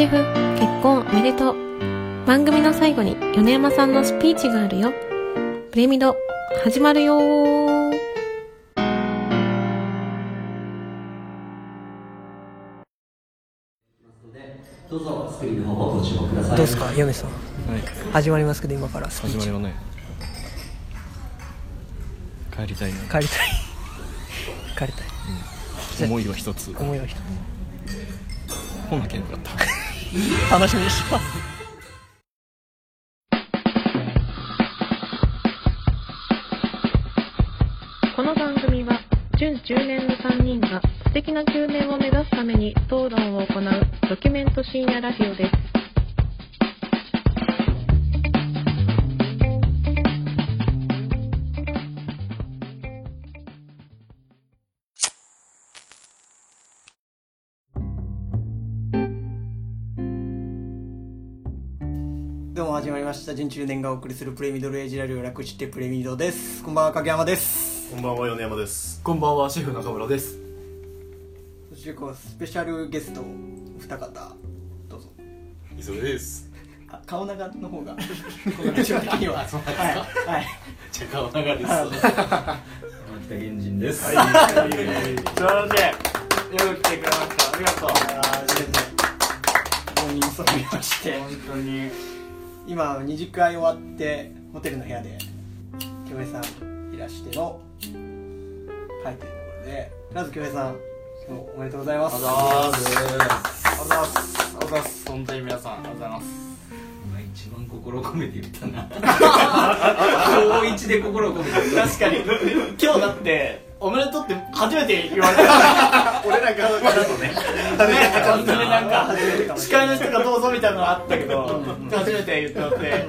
シェフ結婚おめでとう番組の最後に米山さんのスピーチがあるよプレミド始まるよーどうぞスクリーンの方をご注目ください。どうですか、ヨネさん。はい始まりますけど、今からスピーチ。始まりはね帰りたいね帰りたい。帰りたい。思いは一つ思いは一本だけよかったつ。楽しみにします。この番組は準10年の3人が素敵な9年を目指すために討論を行うドキュメント深夜ラジオですした。準中年がお送りするプレミドルエイジラリオ略してプレミドです。こんばんは、影山です。こんばんは米山ですこんばんは、シェフ中村です。そして、こう、スペシャルゲスト、二方、どうぞ。磯部ですあ顔長の方が、このラジオ的には。はい。はい。じゃ顔長です牧田原人です。すいません。よく来てくれました。ありがとう。あー全然モーニングソングまして本当に。今二次会終わってホテルの部屋で京平さんいらしての帰ってるところでまず京平さん今日おめでとうございますありがとうございます。ありがとうございます。本当に皆さん、ありがとうございます。今一番心を込めて言ったな。高一で心を込めて。確かに、今日だって、おめでとうって初めて言われた。俺ら側からとね。ね、本当になんか、司会の人がどうぞみたいなのがあったけど、初めて言ってもらって、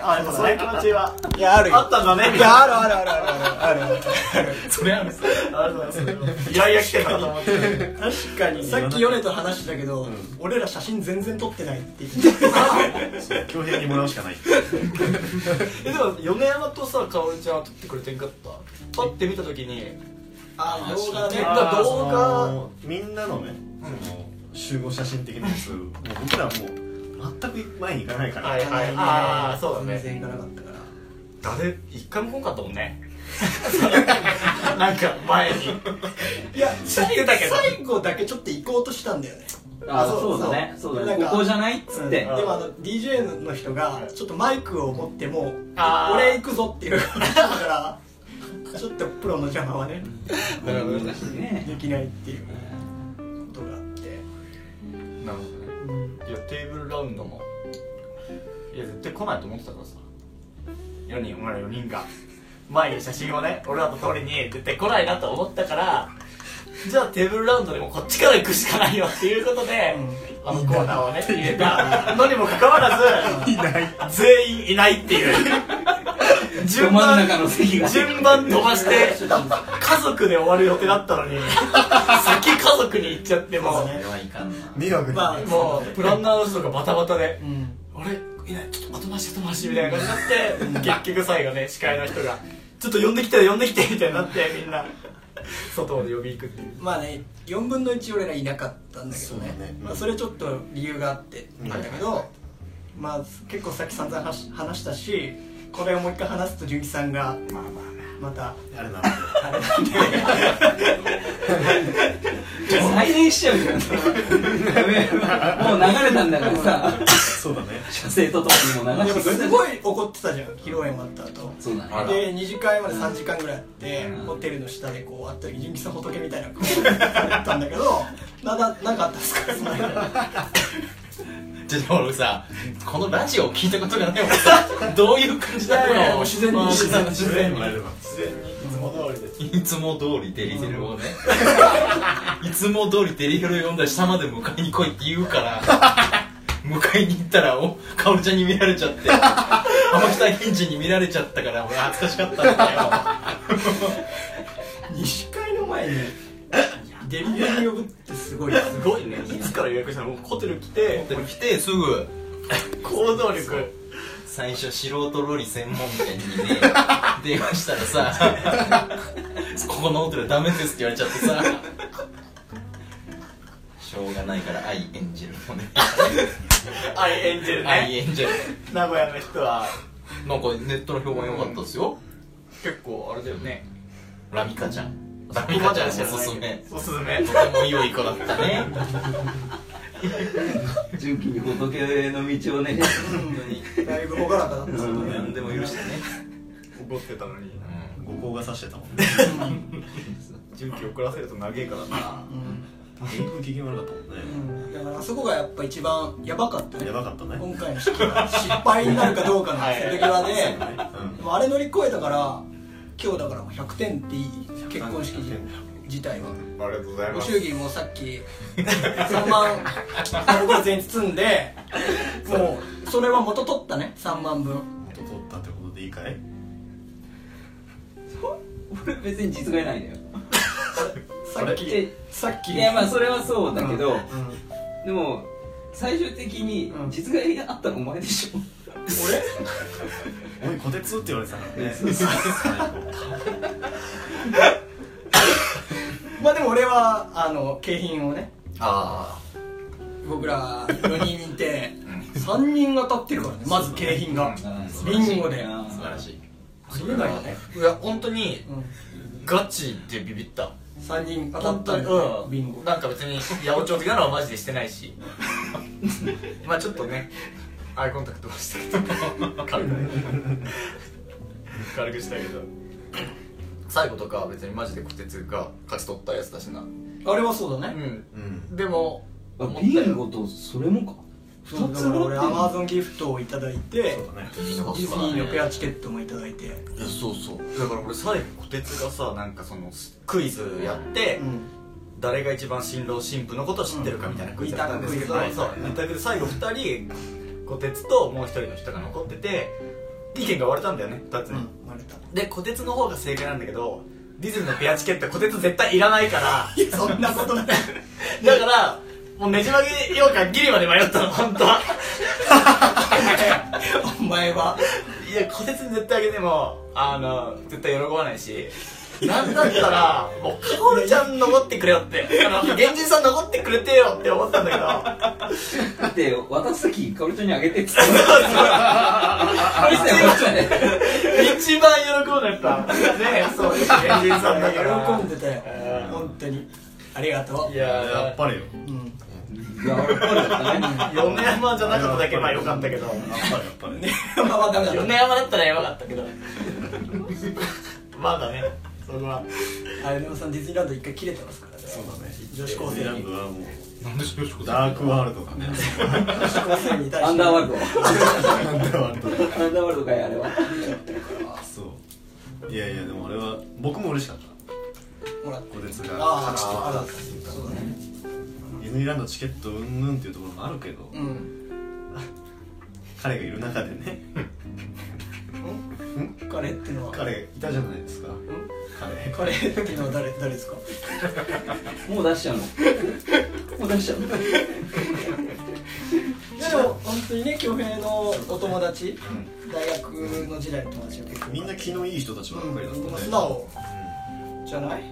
あ、でもそういう気持ちは、いやあるよ。あったんだね。いやあるあるあるあるあるある。それある。んですありがとうございやいや来てるかと思って。確かにさっきヨネと話したけど、俺ら写真全然撮ってないって言ってた。恭平にもらうしかない。えでも米山とさかおりちゃんは撮ってくれてんかった？パッて見た時にあ動画ね。動画。そのみんなのねその集合写真的なやつもう僕らもう全く前に行かないから、はいはい。ああそうだね。全然行かなかったから。誰一回も来んかったもんね。なんか前に。いや知ってたけど。最後だけちょっと行こうとしたんだよね。あ、そうだね。そう。だね。ここじゃないっつって。でもあの DJ の人がちょっとマイクを持っても俺行くぞっていう。だからちょっとプロの邪魔はね。できないっていうことがあって。なるほどねいやテーブルラウンドもいや絶対来ないと思ってたからさ。4人俺ら4人が。前に写真をね俺らと通りに絶対来ないなと思ったからじゃあテーブルラウンドでもこっちから行くしかないよっていうことで、あのコーナーをね入れたのにもかかわらず全員いないっていう。ど順番中の席が。順番飛ばして家族で終わる予定だったのに先家族に行っちゃってもうそれはいかんな。迷惑にまあもうプランナーの人がバタバタでうん「俺いないちょっと後回し後回し」みたいな感じになって結局最後ね司会の人が「ちょっと呼んできて呼んできて」みたいになってみんな外まで呼び行くっていう。まあね4分の1俺らいなかったんだけどね。まあ、それちょっと理由があってなんだけど、まあ結構さっき散々話話したしこれをもう一回話すと純喜さんがまあままたあれな。んであれなんで再燃しちゃうじゃん。もう流れたんだからさ。そうだね。射精とともにも流して。すごい怒ってたじゃん披露宴終わった後。そうだね。で二次会まで3時間ぐらいあって、うん。ホテルの下でこう会った時純喜さん仏みたいな顔だったんだけどなんかあったんですか？その間ちょっと俺さこのラジオを聞いたことがないもんさ。どういう感じだったいやいやのもう自然に。まあ自然に。自然に。いつも通りでいつも通りデリヘルをねいつも通りデリヘルを呼んだら下まで迎えに。来いって言うから迎えに。行ったらおかおるちゃんに。見られちゃって浜北返事に。見られちゃったから俺恥ずかしかったんだよ二次会の前にデリデリ呼ぶってすごいすごいね。いつから予約したの？もうホテル来てホテル来てすぐ。行動力最初素人ロリ専門店にね 電話したらさここのホテルダメですって言われちゃってさ。ししょうがないから愛演じるのね。アイエンジェルね。愛演じる名古屋の人は。なんかネットの評判良かったですよ。結構あれだよね。ラミカちゃんラミカちゃんおすすめ。おすすめ。とても良い子だったね。純喜に仏の道をね。本当にだいぶ朗らかだったですよね何でも許してね。怒ってたのに。五光がさしてたもんね。準備遅らせると長えからな。原風機嫌悪かったもん。ねうん。だからあそこがやっぱ一番やばかったね。やばかったね。今回の式は失敗になるかどうかの瀬戸際でうん。でもあれ乗り越えたから今日だからもう100点っていい結婚式自体は。ありがとうございます。ご祝儀もさっき3万。丸ご全員包んで。もうそれは元取ったね。3万分。元取ったってことでいいかい？俺別に実害ないのよ。さっき。えさっき。いやまあそれはそうだけど、うん。でも最終的にうん。実害があったのお前でしょ、おいこてつって言われてたからねまあでも俺はあの景品をねあ僕ら4人いて3人当たってるからねまず景品が。ビンゴで。あ素晴らしい。ありえないよね、いや本当にうん、ガチでビビった。3人当たったん。ビンゴ。なんか別に八百長的なのはマジでしてないし。まあちょっとねアイコンタクトはしたけど軽く。軽くしたけど最後とかは別にマジで小鉄が勝ち取ったやつだしな。あれはそうだね、うん。うん。でもあ思ったよビンゴとそれもか？そうだから俺アマゾンギフトをいただいてそうだね。ディズニーのペアチケットもいただいて。いやそうそう。だから俺最後小鉄がさなんかそのクイズやって、うん。誰が一番新郎新婦のことを知ってるかみたいなクイズだったんですけど、うん二択クイズそう。二択で最後2人小鉄ともう一人の人が残ってて意見が割れたんだよね2つに、うん割れた。で小鉄の方が正解なんだけどディズニーのペアチケット小鉄絶対いらないから いやそんなことない。だからもうねじ曲げようかギリまで迷ったの本当は。お前は。いや小鉄に絶対あげてもあの絶対喜ばないしなんだったらもうかおるちゃん残ってくれよって。あの源氏さん残ってくれてよって思ったんだけど。だって渡す時かおりちゃんにあげてっつって一番喜んでたねそうです源氏さんだから。喜んでたよ。本当に。ありがといややっぱりよ。う、うん、いや俺っぽいだったね米山じゃなかっただけまあよかったけど。やっぱりやっぱり。米山だったらやばかったけど。まだねそれはあれでもさんディズニーランド一回切れてますからね。そうだね。女子高生に。ディズニーランドはもうなんでしょうダークワールドがね。女子高生に対して。アンダーワールド。ダークワールドアンダーワールドかいあれは。そう。いやいやでもあれは僕も嬉しかった。もらっ小鉄があそうだね。ディズニーランドチケットうんぬんっていうところもあるけど、うん。彼がいる中でね。彼ってのは？彼いたじゃないですか。彼彼っていうのは誰誰ですか？もう出しちゃうの？もう出しちゃうの？いやでも本当にね恭平のお友達大学の時代の友達は結構。みんな気のいい人たちばっかりだったね、うん素直。じゃない？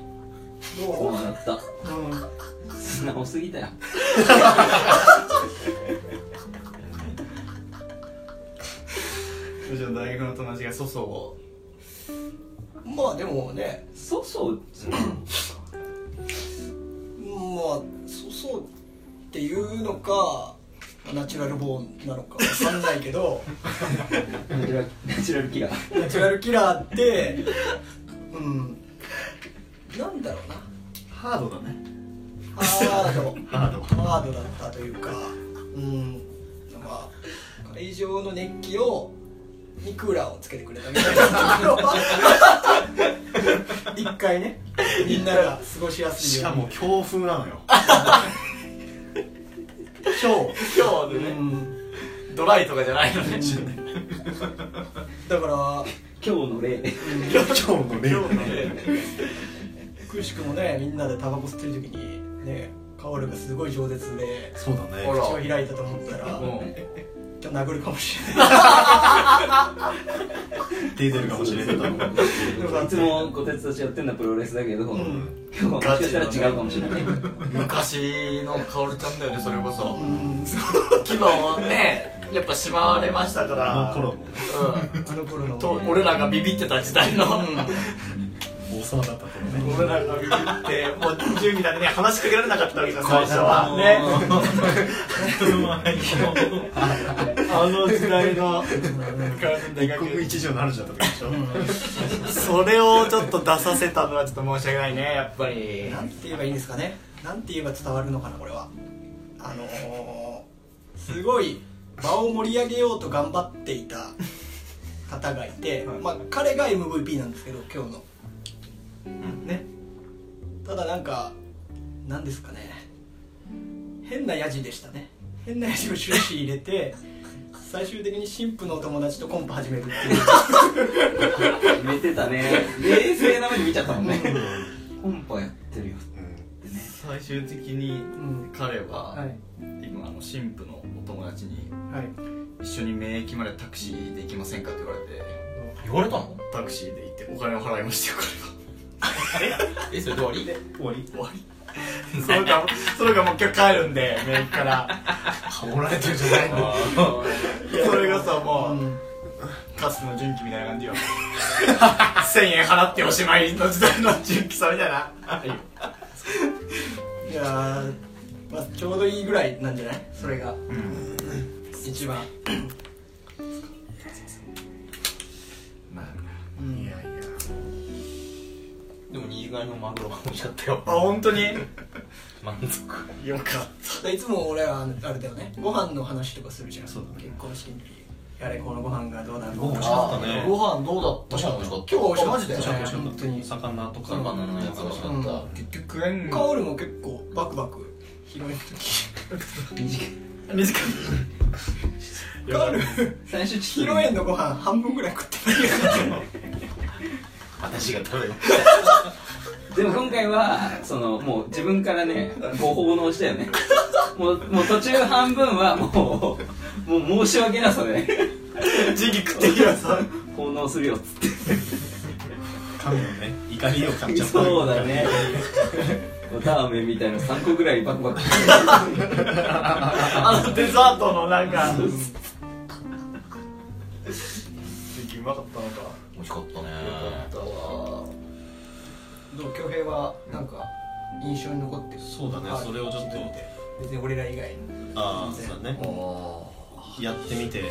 どそううだった。うん。素直すぎたよ。大学の友達が粗相をまあでもねそうそうまあそうそうっていうのかナチュラルボーンなのかわかんないけど。ナチュラルナチュラルキラー。ナチュラルキラーってうん。なんだろうな。ハードだね。ハード。ハード。ハードだったというか。うん。まあ会場の熱気をにクーラーをつけてくれたみたいな。ところは一回ねみんなが過ごしやすいように。しかも強風なのよ。今今日でね、ドライとかじゃないのね。だから今日の例。今日の例。今日のねくしくもねみんなでタバコ吸ってる時にねカオルがすごい饒舌でそうだね。ほら口を開いたと思ったらうんちょと殴るかもしれない。手出るかもしれないと思う。いつもこてつたちやってんのはプロレスだけど、ん。今日はもしかしたら違うかもしれない。昔のカオルちゃんだよねそれこそ。うん。牙をねやっぱしまわれましたから。あの頃。あの頃の。俺らがビビってた時代の、王様だった頃ね。俺らがビビってもう準備だね話しかけられなかったわけじゃん最初は。ね。あの時代の一国一城の主だった時でしょそれをちょっと出させたのはちょっと申し訳ないねやっぱり。なんて言えばいいんですかね。なんて言えば伝わるのかなこれは。あのー、すごい場を盛り上げようと頑張っていた方がいて、まあ、彼が MVP なんですけど今日の、ね。ただなんかなんですかね。変なヤジでしたね。変なヤジを終始入れて 最終的に神父のお友達とコンパ始めるっていう。寝てたね。冷静な目で見ちゃったもんね。コンパやってるよってね。最終的にん彼は、はい。今あの神父のお友達にはい。一緒に免疫までタクシーで行きませんかって言われて言われたの？タクシーで行ってお金を払いましたよ彼はえそれで終わり？終わり。終わり。それが それがもう今日帰るんで免疫から。ハモられてるじゃないの。それがさもう、かつての純喜みたいな感じよ。1000円払っておしまいの時代の純喜さみたいな。い。やー、まあ、ちょうどいいぐらいなんじゃない？それが。一番でも新潟のマグロが美味しかったよ。あ本当に？満足。よかっいつも俺はあれだよね。ご飯の話とかするじゃん。そうだね。結婚式の時。やれこのご飯がどうなるご飯美味しかかったね。ご飯どうだった？確かに美味しかった今日美味しかったあマジで本当に。魚とか魚のやつ美味しかった、カオルも結構バクバク。広い。時短い。カオル最初披露宴のご飯半分ぐらい食ってない。よ 私が食べるでも今回はそのもう自分からねご奉納したよね。もうもう途中半分はもうもう申し訳なさでね。ジギ食ってきなさ奉納するよっつって。神のね怒りを感じちゃった。そうだね。ラーメンみたいな3個ぐらいバクバク。あのデザートのなん。かうまかったのか。美味しかったねどう恭平はなんか印象に残ってる？そうだねそれをちょっと。別に俺ら以外にああそうだね。やってみて。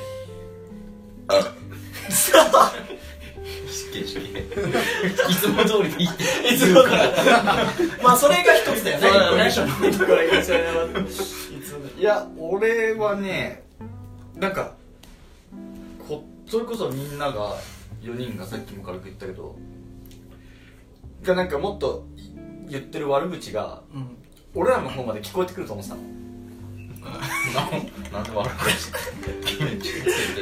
失敬失敬。いつも通りでいいって。いつもから。まあそれが一つだよね。いや俺はねなんかこそれこそみんなが4人がさっきも軽く言ったけどがなんかもっと言ってる悪口がうん。俺らの方まで聞こえてくると思ってたの。なんで悪く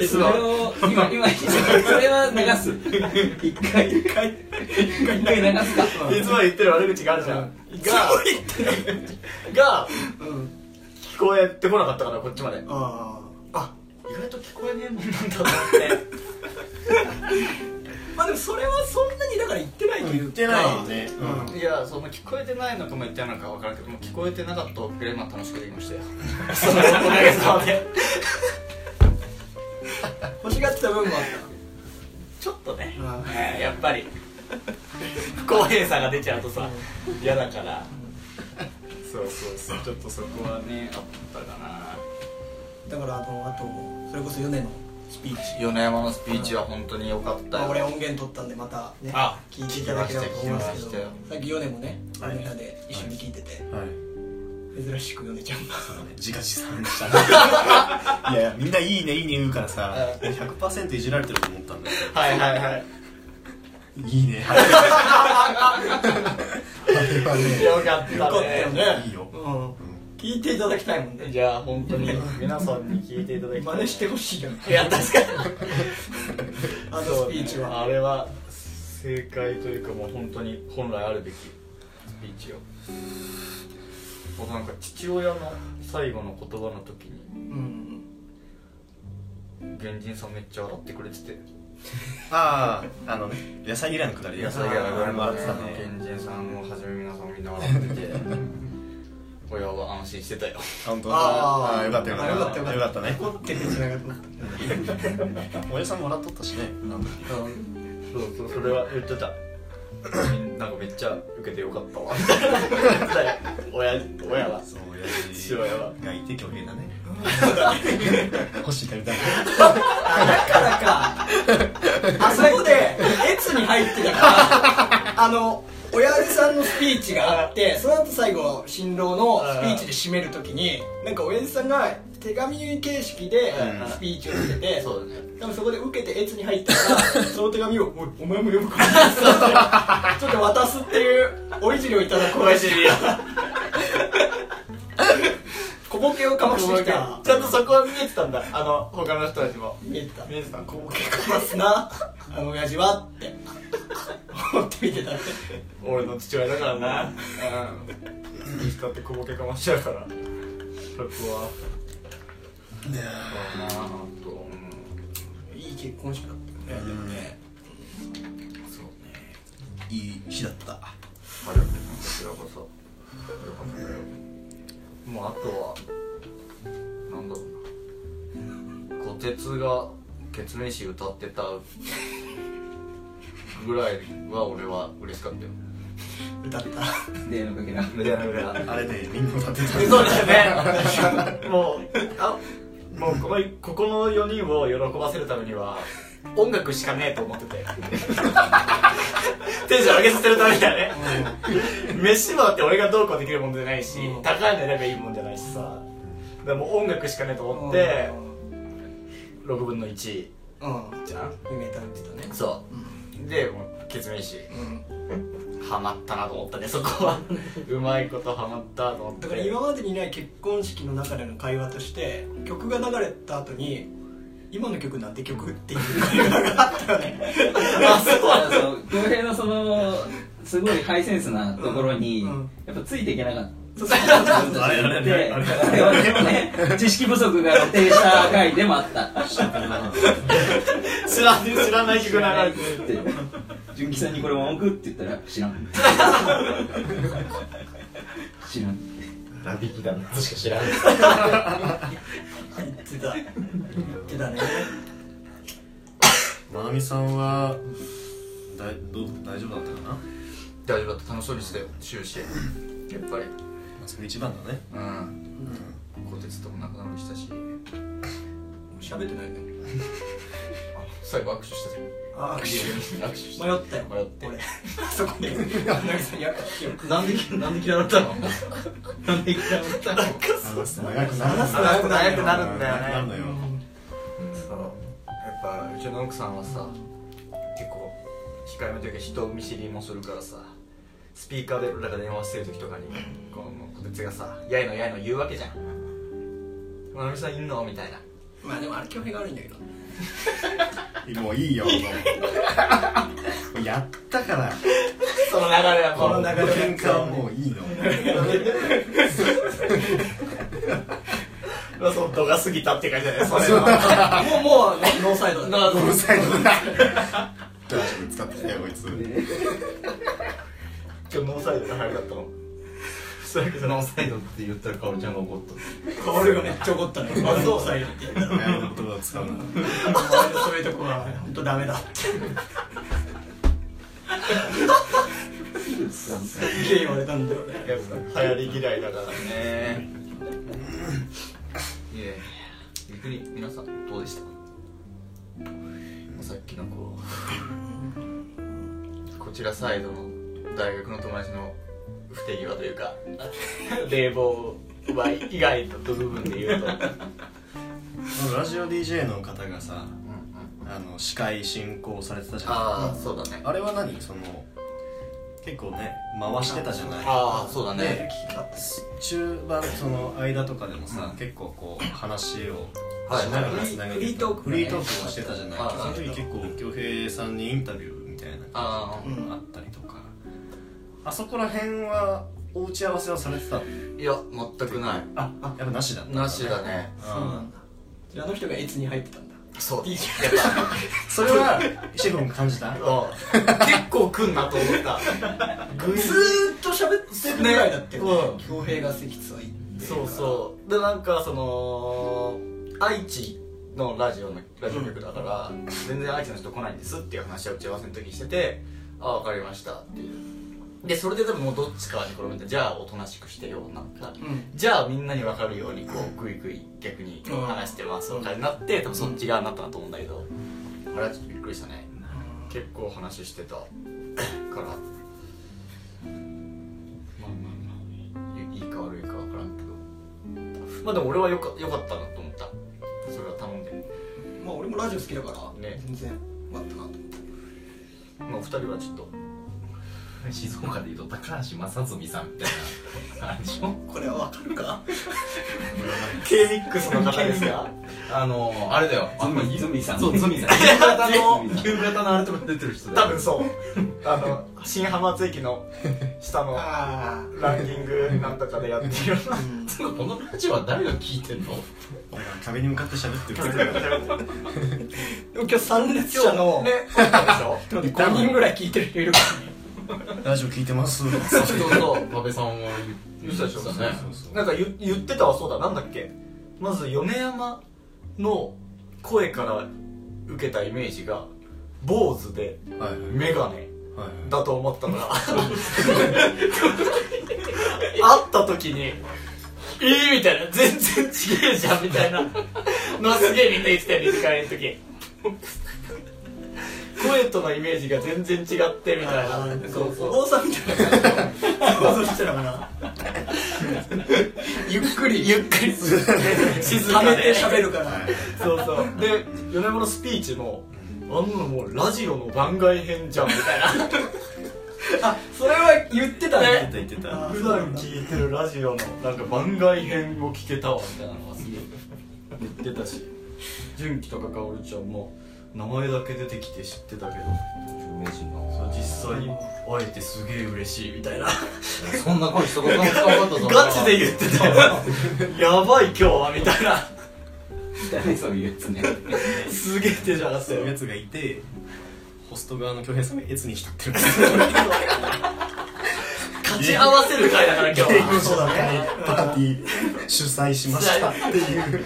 それを今今それは流す。一回。一回。一回流すか。いつも言ってる悪口があるじゃん、ががうん。聞こえてこなかったからこっちまで。あああ意外と聞こえねえもんなんだと思って まあでもそれはそんなにだから言ってないというか言ってないよね。うん。いやその聞こえてないのかも言ってないのか分からんけども聞こえてなかったおかげでまあ楽しくできましたよ。そのおかげさまで 欲しがってた分もあっちょっとね。たあえーやっぱり。不公平さが出ちゃうとさ嫌だから。そうそうそう。ちょっとそこはねあったかな。だからあのあとそれこそ米のスピーチ米山のスピーチは本当に良かったよ。まあ俺音源取ったんでまたねあ聞いていただければと思いますけど。さっき米もねあはい。の部屋で一緒に聞いててはい。珍しく米ちゃんが。そうだね自画自賛したね。いやいやみんないいねいいね言うからさ100%い。じられてると思ったんだよ。はいはいはい。いいね。あれはねよかったね。よかったよね。いいよ。うん聞いていただきたいもんね。じゃあ本当に皆さんに聞いていただきたい。真似してほしいよいや確かに。あのスピーチは。あれは正解というかもう本当に本来あるべきスピーチを僕なんか父親の最後の言葉の時にうん。原人さんめっちゃ笑ってくれてて。あああのね野菜嫌いのくだりで野菜があれもあってたね。原人さんをはじめ皆さんみんな笑ってて親は安心してたよ。本当？あー。あーよかったよかった。よかったね怒ってるんじゃなかった。親さんも笑っとったしね。そうそうそれは言ってた。なんかめっちゃ受けてよかったわ。親親は。そう父親はがいてだね。欲しい食べたい。あだからか。あそこで越に入ってたからあの親父さんのスピーチがあってその後最後新郎のスピーチで締めるときになんか親父さんが手紙形式でうんスピーチをしてて、そうだね。多分そこで受けて越に入ったから その手紙を「おいお前も読むから」ちょっと渡すっていうおいじりをいただこう。として小ボケをかましてきた。ちゃんとそこは見えてたんだ。あの他の人たちも。見えてた。見えてた。小ボケかますな。あの親父は思って見てたね俺の父親だからな。うん。いい人って小ボケかましちゃうから。そこは。そうだなぁといい結婚式だったよね。でもね。そうね。いい日だった。ありがとうこちらこそ。よかったよ。もうあとはなんだろうな。こてつがケツメイシ歌ってたぐらいは俺は嬉しかったよ。歌った。例のかな。ぐらいあれでリンゴ立てたそうですよね。もうあもうこのここの4人を喜ばせるためには音楽しかねえと思ってて。テンション上げさせるためにはね。飯もだって俺がどうこうできるもんじゃないし、うん。高いの選べばいいもんじゃないしさ。だからもう音楽しかねえと思って6分の1うん。じゃあ夢食べてたね。そうでもうケツメイシうん。ハマったなと思ったねそこは。うまいことハマったと思って。だから今までにない結婚式の中での会話として曲が流れた後に今の曲なんて曲っていう 会話があったよね。あそうそう恭平のそのすごいハイセンスなところに、うん。やっぱついていけなかったあれあれあれで、あれあれはちょっとね、知識不足が露呈した回でもあった。知らん知らない曲流れてるって、純喜さんにこれも送って言ったら、知らん。知らん。ラビキだなか知らない言ってた。言ってたね。まなみさんはだいどう大丈夫だったかな、ま大丈夫だった。楽しそうにしてたよ。終始。やっぱり。あ、それ一番だね。うん。こてつとも仲直りしたし。喋ってないね。最後握手したよあ握手。握手した。迷ったよ。迷って。俺。そこで。なんで なんで嫌われたの？なんで嫌われたの？話すと長くなる長く長くなるんだよね。なるのよ。そう。やっぱうちの奥さんはさ結構控えめというか人見知りもするからさスピーカーで俺らが電話してる時とかにこのこてつがさ「やいのやいの」言うわけじゃん「まなみさんいんの?」みたいな。まあでもあれ興味が悪いんだけど。もういいよもう。やったから。その流れはこの流れ喧嘩はもういいの。まあその度が過ぎたって感じじゃないそれは。もうもうノーサイドだなうるさいのだ。じゃあ使ってきたよこいつ 今日ノーサイドが早かったの。それけどノーサイドって言ったらかおりちゃんが怒った。香りがめっちゃ怒ったねノーサイドって言ったら。親の言葉を使う。なそういうとこは本当ダメだって。すげえ言われたんだよね。やっぱ流行り嫌いだからね。いえ逆に皆さんどうでした？さっきのこうこちらサイドの大学の友達の不手際というか 冷房は以外の部分で言うと、うんラジオ DJ の方がさうん、あの司会進行されてたじゃん。ああそうだね。あれは何？その結構ね回してたじゃない？ああそうだね。中盤その間とかでもさ、結構こう話をはいしながらつなげてフリートークフリートークをしてたじゃない、はいその時結構恭平さんにインタビューみたいなあうんのがあったりとかあそこら辺はお打ち合わせはされてたあいや全くない。あやっぱなしだったんだなしだね。そうなん。だじゃああの人が越に入ってたんだ？そう。やっ それはシェフも感じた？たうん。結構来んなと思った。ずーっと喋ってるぐらいだってね。恭平が席つはいってそうそう。でなんかその愛知のラジオのラジオ局だから、全然愛知の人来ないんですっていう話は打ち合わせの時にしてて「あ分かりました」っていうでそれで多分もうどっちかに転んでじゃあおとなしくしてよなんか、うん。じゃあみんなに分かるようにこうグイグイ逆に話してますとかになって多分そっち側になったなと思うんだけど、あれはちょっとびっくりしたね。結構話してたから。まあまあまあいいいか悪いか分からんけど。まあでも俺はよかよかったなと思った。それは頼んで。まあ俺もラジオ好きだからね。全然よかったなと思ってまあお二人はちょっと静岡でいうと高橋正純さんみたいな感じ。の これはわかるか？K-MIX の方ですかあのあれだよ。あのズミズミさん。そうズミさん。夕方の夕方のあれとか出てる人だよ。多分そう。あの新浜松駅の下のあランキングなんとかでやってるような。つうかこのラジオは誰が聞いてんの？なんか壁に向かって喋ってる。でも今日参列者のねそう。でしょ5人ぐらい聞いてる人いるからねラジオ聞いてます。そうそう多部さんは言ってたでしょねなんか言言ってたわそうだなんだっけ？まず米山の声から受けたイメージが坊主ではいはい。メガネはいだと思ったから。会った時に「えー!」みたいな「全然違えじゃん」みたいなのはすげえみんな言ってたよ二次会の時声とのイメージが全然違ってみたいな。そうそう。お坊さんみたいな。想像してたかなゆっくり。ゆっくり。静ためて喋るから。そうそう。で米山のスピーチもあんなのもうラジオの番外編じゃんみたいな。あそれは言ってたね。言ってた普段聞いてるラジオのなんか番外編を聞けたわみたいなのがすげえ言ってたし。純喜とかかおるちゃんも名前だけ出てきて知ってたけど。有名人そう実際に会えてすげえ嬉しいみたいな。そんな声一言も使わなかったぞガチで言ってた。わ やばい今日はみたいな。誰そういうやつね。すげえテンション上がってたよ。そう。いうやつがいてホスト側の恭平さんが越に浸ってる。勝ち合わせる回だから今日は。そうだねパーティー主催しましたっていう。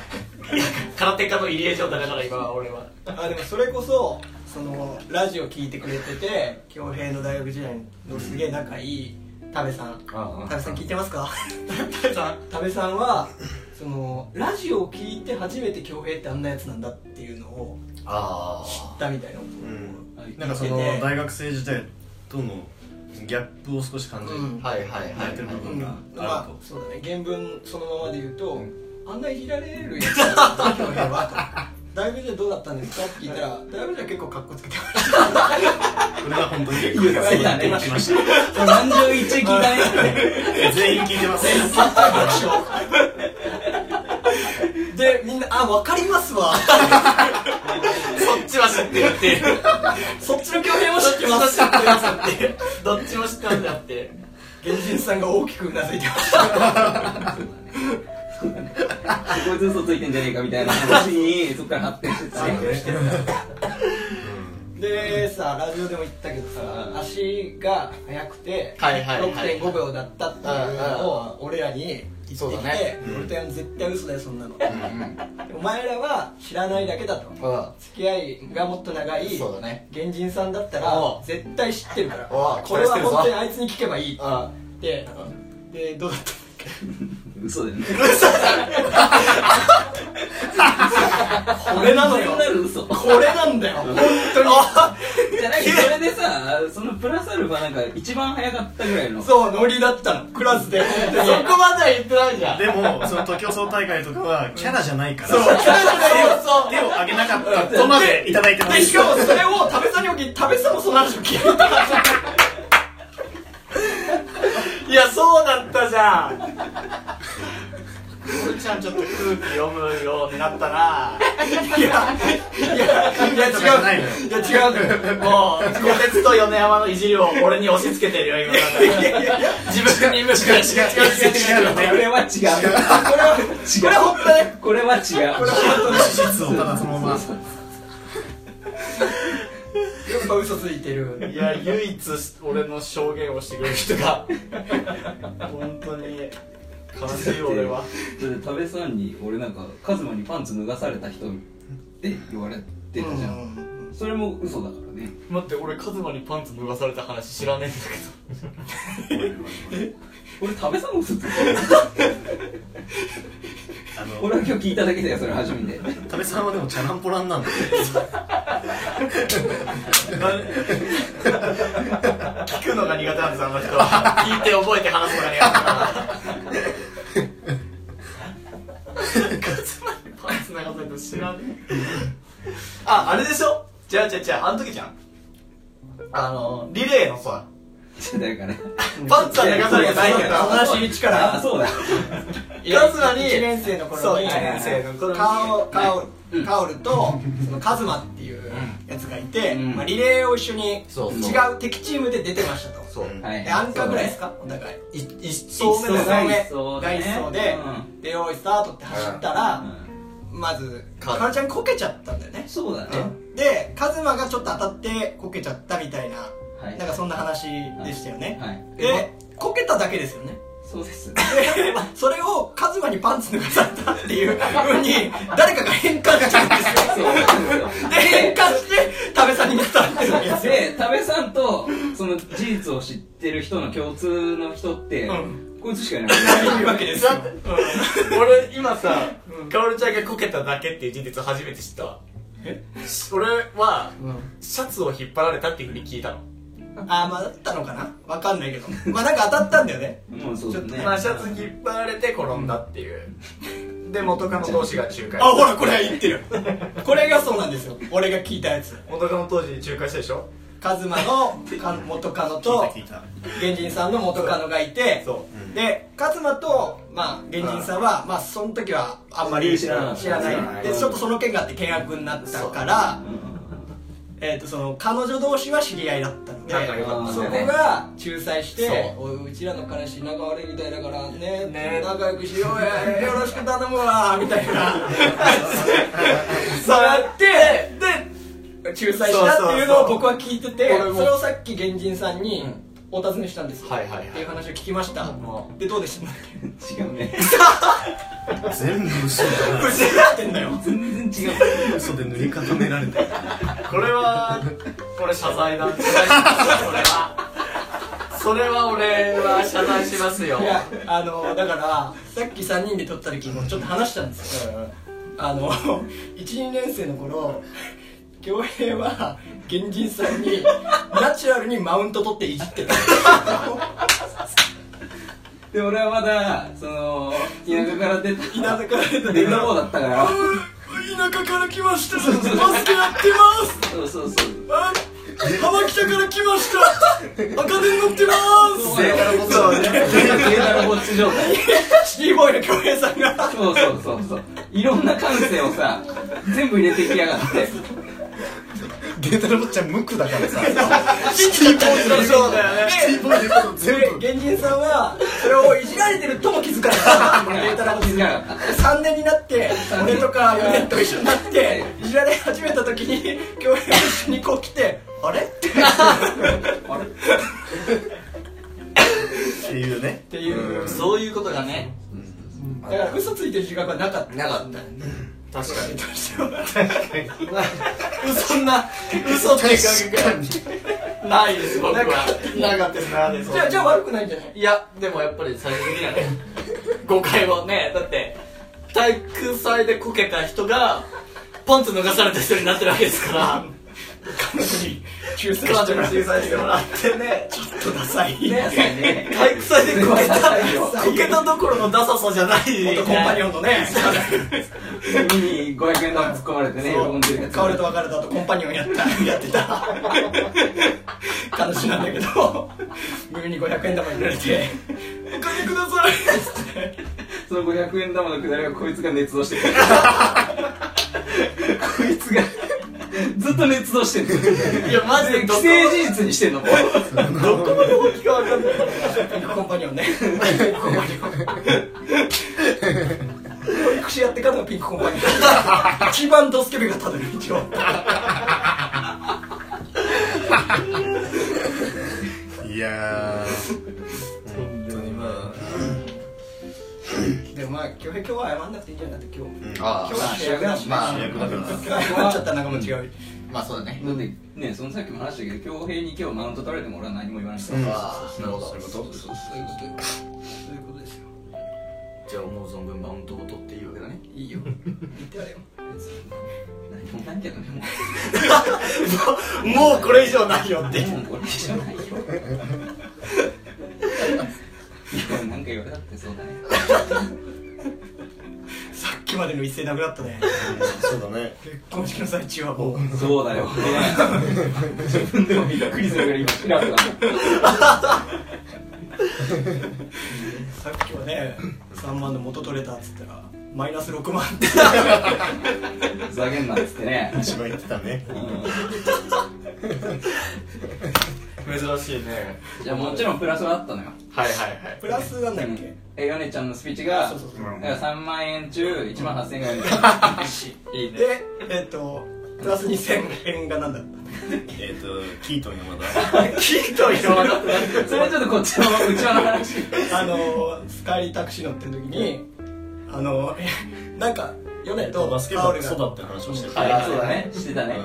空手家の入江状態だから今は俺はあでもそれこそそのラジオ聞いてくれてて恭平の大学時代のすげえ仲いい田部さん。あ田部さん聞いてますか？田部さん。田部さんはそのラジオを聞いて初めて恭平ってあんなやつなんだっていうのをあ知ったみたいなこうん。なんかその大学生時代とのギャップを少し感じる、うん。はいはいはいやってる部分がまああると、そうだね。原文そのままで言うと、あんないじられるやつだった恭平は。と大学時代どうだったんですか？って聞いたら大学時代結構カッコつけてましたこれが本当に結構言ってました。満場一致聞いた。ね全員聞いてます。でみんな「あ分かりますわ」そっちは知ってるって。そっちの恭平も知ってます。知ってるやつっていうどっちも知ってるんだって。原人さんが大きくうなずいてましたこいつ嘘ついてんじゃねえかみたいな話にそっから発展してたでさラジオでも言ったけどさ足が速くてはいはいはい6.5秒だったっていうのを俺らに言ってきて、そうだね。俺とやん絶対嘘だよそんなの、お前らは知らないだけだと。う付き合いがもっと長いそうだね。原人さんだったら絶対知ってるから。これは本当にあいつに聞けばいいって。あででどうだった嘘だよね。これなのよ。なる嘘これなんだよ。本当に。じゃなくてそれでさそのプラスアルファなんか一番早かったぐらいの。そうノリだったの。クラスで。そこまでは言ってないじゃん。でもその東京総大会とかはキャラじゃないから。そうそうそう。手を挙げなかったとまでいただいてます。でしかもそれを食べさんにおき食べさんもその話を聞いたいやそうだったじゃん。俺ちゃんちょっと空気読むようになったな。いやいやいや違う。ないや違うもう小鉄と米山のいじりを俺に押し付けて。るよ今自分に向か違う。違う違う。違う。これは違う。これはこれは本当だねこれは違う。事実をただそのままやっぱ嘘ついてる。いや唯一俺の証言をしてくれる人が。本当に悲しいよ俺は。それで多部さんに俺なんかカズマにパンツ脱がされた人って言われてたじゃん、それも嘘だからね。待って俺カズマにパンツ脱がされた話知らねえんだけ 俺多部さんも嘘ついての俺は今日聞いただけだよそれ初めて。多部さんはでもチャランポランなんで聞くのが苦手なんですあの人は。聞いて覚えて話すのが苦手だからカズマにパンツ脱がされたの知らねえああれでしょ？違う違う違うあの時じゃん。あのリレーのさ だからパンツは脱がされてないから。友達一からあそうだ。カズマに1年生の頃そうに1年生の頃に。カオカオカオルとそのカズマっていうやつがいて、リレーを一緒に違そう。敵チームで出てましたと。そう。はいでアンカーぐらいですか？お互い。い一一層目の走目。第第一走第一走でうん。で用意スタートって走ったらうまずカカオルちゃんこけちゃったんだよね。んそうだね。でカズマがちょっと当たってこけちゃったみたいなはい。なんかそんな話でしたよね。はい。でこけただけですよね。そうです。でそれをカズマにパンツ脱がされたっていうふうに誰かが変換しちゃうんですよ。そうなんですよ。で変換して多部さんに伝わってるわけですよ。で多部さんとその事実を知ってる人の共通の人って、うん。こいつしかいない。いわけですよだって俺今さカオルちゃんがこけただけっていう事実初めて知ったわ。え？俺はシャツを引っ張られたっていうふうに聞いたのああまあだったのかなわかんないけど。まあなんか当たったんだよね。もうそうだね。まあシャツ引っ張られて転んだっていう。で元カノ同士が仲介。あほらこれ言ってる。これがそうなんですよ。俺が聞いたやつ。元カノ当時仲介したでしょ？カズマのか元カノとた聞いた。原人さんの元カノがいて。そでカズマと、まあ、原人さんは、まあ、その時はあんまり知らない。知らない。知らないでちょっとその件があって険悪になったから、えー、とその彼女同士は知り合いだったので仲良かったんそだよね。こが仲裁してそおいうちらの彼氏仲悪いみたいだからねね。仲良くしようや よろしく頼むわみたいな。そうやってで仲裁したっていうのを僕は聞いてて俺もそれをさっき原人さんにうんお尋ねしたんですよ、はいはいはい。っていう話を聞きました、でどうでした？違うね。全部嘘だぶち上がってんだよ。全然違う。な嘘で塗り固められて。るこれはこれ謝罪だ謝罪しますよそれは。それは俺は謝罪しますよ。いやあのだからさっき3人で撮った時もちょっと話したんですよ。あの12年生の頃恭平は原人さんにナチュラルにマウント取っていじってた。で俺はまだその田舎から出た田舎から出た。出た方だったから。田舎から来ました。バスケやってます。そうそうそう。あ浜北から来ました。赤電乗ってます。上からこっちそう。ね上からこっち状態シティボーイの恭平さんが。そうそうそうそう。いろんな感性をさ全部入れてきやがってデータの坊ちゃん無垢だからさ。信じちゃったんでそうだよね。シティボーイのこと全部で原人さんはそれをいじられてるとも気づかなかったデータラボ気づかなかっ3年になって俺とか4年と一緒になっていじられ始めた時に恭平が一緒にこう来てあれ？ってっていうね。っていう。そういうことがね。だから嘘ついてる自覚はなかった。なかった確かに。そんな嘘っていう確かにないです僕は。なかったですなですじゃあじゃあ悪くないんじゃない？いやでもやっぱり最終的にはね 誤解をねだって体育祭でこけた人がパンツ脱がされた人になってるわけですから彼女に仲裁彼してもらって女に仲裁してもらってね。ちょっとダサい。ね。体育祭でこけたこけたどころのダサさじゃない。元コンパニオンのね。耳に500円玉突っ込まれてね喜んでるやつカオルと別れた後コンパニオンやった。やってた。彼氏なんだけど。耳に500円玉入れられて「お金ください」っつってその500円玉のくだりはこいつが熱をしてくる こいつがずっと捏造してんのいやマジで既成事実にしてんの。も うどこまで大きくわかんない。ピンクコンパニオンね。ピンクコンパニオン。保育士やってからのピンクコンパニオン。一番ドスケベがたどる道をいやあ今日今日は謝んなくていいんじゃない？だって今日。あ今日は主役だしまあ主役だから。今日は謝っちゃったらなんかもう違うまあそうだね。だってねそのさっきも話したけど恭平に今日マウント取られても俺は何も言わないから、うん。ああなるほど。そういうことそういうことそういうことですよ。じゃあ思う存分マウントを取っていいわけだね。いいよ。言ってやれよ何もないけどねも。もうこれ以上ないよって。うもうこれ以上ないよ。いやなんか言われたってそうだねきまでの一斉なくなったね。そうだね。結婚式の最中はもう。そうだよ。自分でもびっくりするぐらい今ピラフださっきはね3万の元取れたっつったらマイナス6万。ってふざけんなっつってね。一番言ってたね珍しいね。じゃあもちろんプラスはあったのよ。はいはいはい。プラスなんだっけ？えヨネちゃんのスピーチがそうそうそう。だから3万円中1万8000円がヨネちゃんい。いねでえっとプラス2000円がなんだっえっとキートン山田。キートン山田？って それはちょっとこっちのうちわの話。たあのスカイタクシー乗ってる時にあのえなんかヨネとバスケ部がクソだって話をしててはいそうだね。してたね。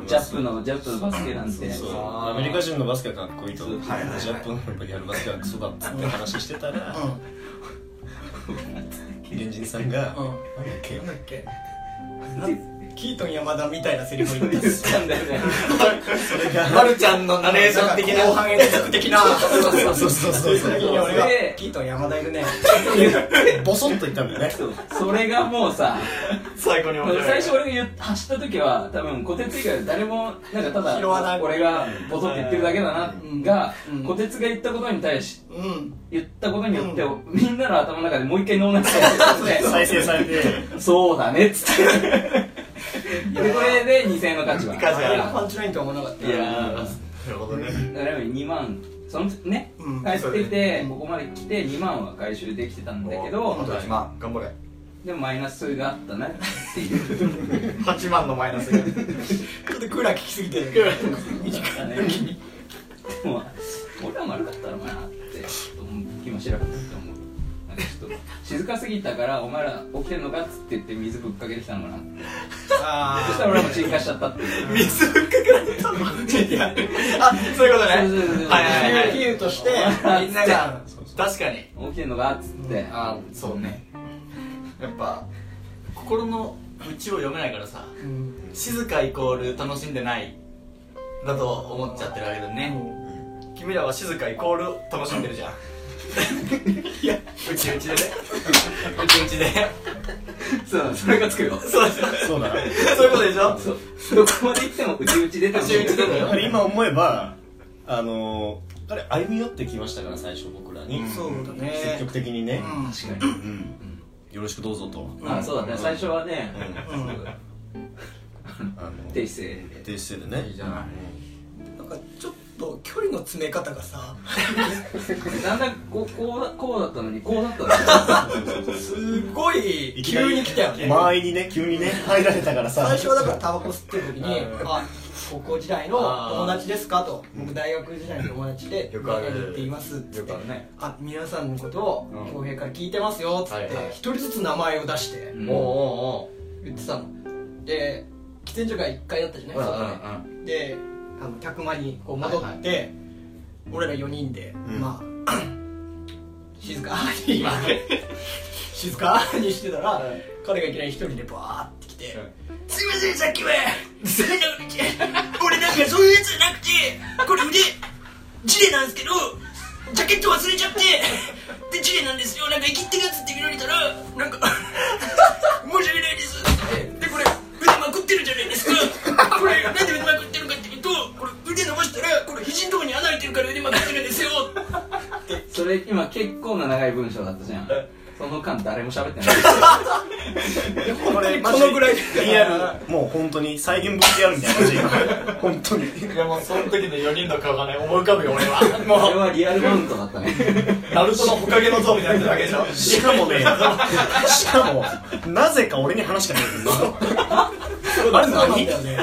うん。ジャップのジャップのバスケなんて。アメリカ人のバスケはかっこいいと、ジャップのやるバスケはクソだって話してたら、原人さんが、うん。うんなんだっけなんだっけ？キートン山田みたいなセリフを言ったんだよ。ねそれがまるちゃんのナレーション的な。後半演説的な。そうそうそうそうそう時に俺がでキートン山田いるねボソッと言ったんだよねそれがもうさ最後に最初俺が走った時は多分小鉄以外誰もなんかただ俺がボソって言ってるだけだながうん小鉄が言ったことに対しうん言ったことによってみんなの頭の中でもう一回脳内再生さ再生されてせてそうだねっつってでこれで2000円の価値は。価値は。パンチラインとは思わなかった。いやー。なるほどね。だから2万そのねうん帰ってきてここまで来て2万は回収できてたんだけど8万。頑張れ。でもマイナスがあったなっていう8万のマイナスが。ちょっとクーラー効きすぎてる。短いね。でも俺は丸かったのかなって今調べて思うちょっと静かすぎたからお前ら起きてんのかっつって言って水ぶっかけてきたのかな。ってあそしたら俺も鎮火しちゃったって。いう水ぶっかけられたのいやあそういうことね。はいはいはい。比喩としてみんなが確かに起きてんのかっつって。あそうね。やっぱ心の内を読めないからさ。うん静かイコール楽しんでない。だと思っちゃってるわけだね。君らは静かイコール楽しんでるじゃんいやうちうちでね。うちうちでそうそれがつくよそうですよそうだ。なそういうことでしょ？そう。どこまで行ってもうちうち出てうちうちでだよ今思えばあのー、彼歩み寄ってきましたから最初僕らに、うん。そうだね。積極的にね、うん。確かにうん。よろしくどうぞと、あそうだね。最初はねうん。あの低姿勢で。低姿勢でね。いいじゃない。なんかちょっと距離の詰め方がさだんだんこうこうだこうだったのにこうだったのすごい急に来たよね。間合いにね急にね入られたからさ。最初はだからタバコ吸ってる時にうん「あ高校時代の友達ですか?」と「僕大学時代の友達でよくある何々って言います」っつってね「あ皆さんのことをうん。恭平から聞いてますよ」っつって一人ずつ名前を出してうん。おうおうお言ってたの。で喫煙所が1階だったじゃないうんうん外で。であの客間にこう戻って俺ら4人でん。まあ 静かに静かにしてたら彼がいきなり一人でバーって来て「すいませんさっきは俺なんかそういうやつじゃなくてこれ腕ジレなんですけどジャケット忘れちゃってでジレなんですよなんか生きってるやつって見られたらなんか申し訳ないですでこれ腕まくってるじゃないですか。これなんで腕まくってこれ腕伸ばしたらこれ肘のとこに穴開いてるから腕まくってるんですよ。それ今結構な長い文章だったじゃん。その間誰も喋ってない。これこのぐらいリアルもう本当に再現 VTR みたいな感じ。今本当に。いやもうその時の4人の顔がね思い浮かぶよ俺は。もこれはリアルマウントだったね。うナルトのほかげの像みたいになってるだけでしょしかもねしかもなぜか俺に話しかけてくるのあれそうだよね。